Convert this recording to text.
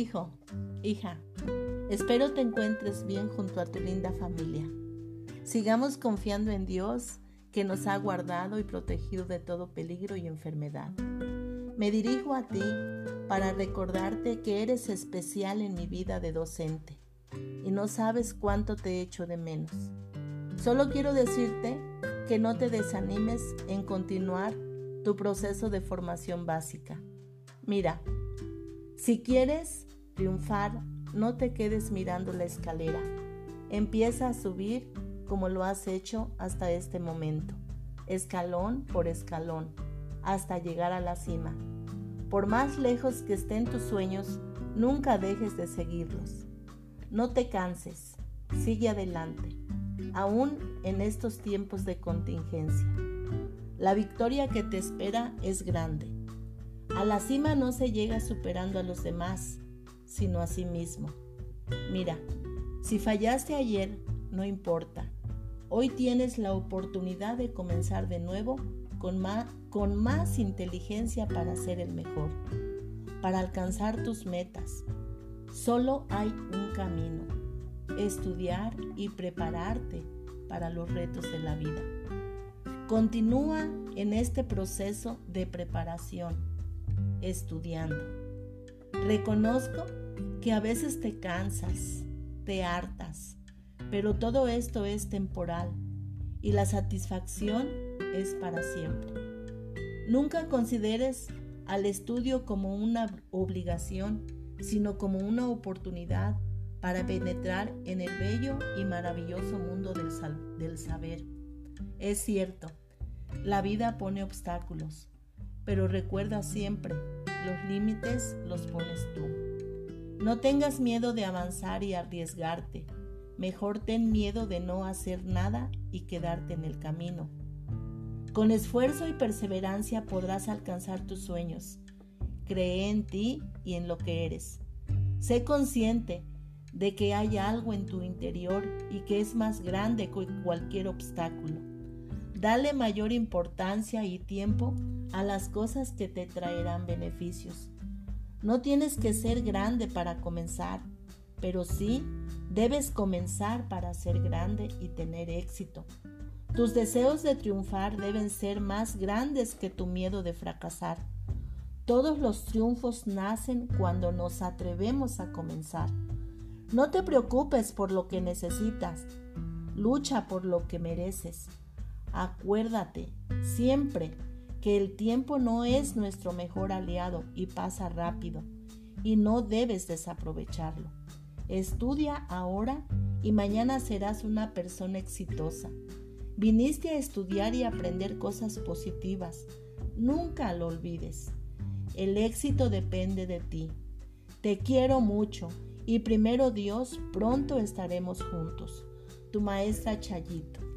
Hija, espero te encuentres bien junto a tu linda familia. Sigamos confiando en Dios que nos ha guardado y protegido de todo peligro y enfermedad. Me dirijo a ti para recordarte que eres especial en mi vida de docente y no sabes cuánto te echo de menos. Solo quiero decirte que no te desanimes en continuar tu proceso de formación básica. Mira, si quieres triunfar, no te quedes mirando la escalera. Empieza a subir como lo has hecho hasta este momento, escalón por escalón, hasta llegar a la cima. Por más lejos que estén tus sueños, nunca dejes de seguirlos. No te canses, sigue adelante, aún en estos tiempos de contingencia. La victoria que te espera es grande. A la cima no se llega superando a los demás, sino a sí mismo. Mira, si fallaste ayer, no importa. Hoy tienes la oportunidad de comenzar de nuevo con más, inteligencia para ser el mejor, para alcanzar tus metas. Solo hay un camino, estudiar y prepararte para los retos de la vida. Continúa en este proceso de preparación, estudiando. Reconozco que a veces te cansas, te hartas, pero todo esto es temporal y la satisfacción es para siempre. Nunca consideres al estudio como una obligación, sino como una oportunidad para penetrar en el bello y maravilloso mundo del, saber. Es cierto, la vida pone obstáculos, pero recuerda siempre, los límites los pones tú. No tengas miedo de avanzar y arriesgarte Mejor ten miedo de no hacer nada y quedarte en el camino. Con esfuerzo y perseverancia podrás alcanzar tus sueños. Cree en ti y en lo que eres. Sé consciente de que hay algo en tu interior y que es más grande que cualquier obstáculo. Dale mayor importancia y tiempo a las cosas que te traerán beneficios. No tienes que ser grande para comenzar pero sí debes comenzar para ser grande y tener éxito. Tus deseos de triunfar deben ser más grandes que tu miedo de fracasar. Todos los triunfos nacen cuando nos atrevemos a comenzar. No te preocupes por lo que necesitas, lucha por lo que mereces. Acuérdate siempre que el tiempo no es nuestro mejor aliado y pasa rápido, y no debes desaprovecharlo. Estudia ahora y mañana serás una persona exitosa. Viniste a estudiar y aprender cosas positivas. Nunca lo olvides. El éxito depende de ti. Te quiero mucho y primero Dios, pronto estaremos juntos. Tu maestra Chayito.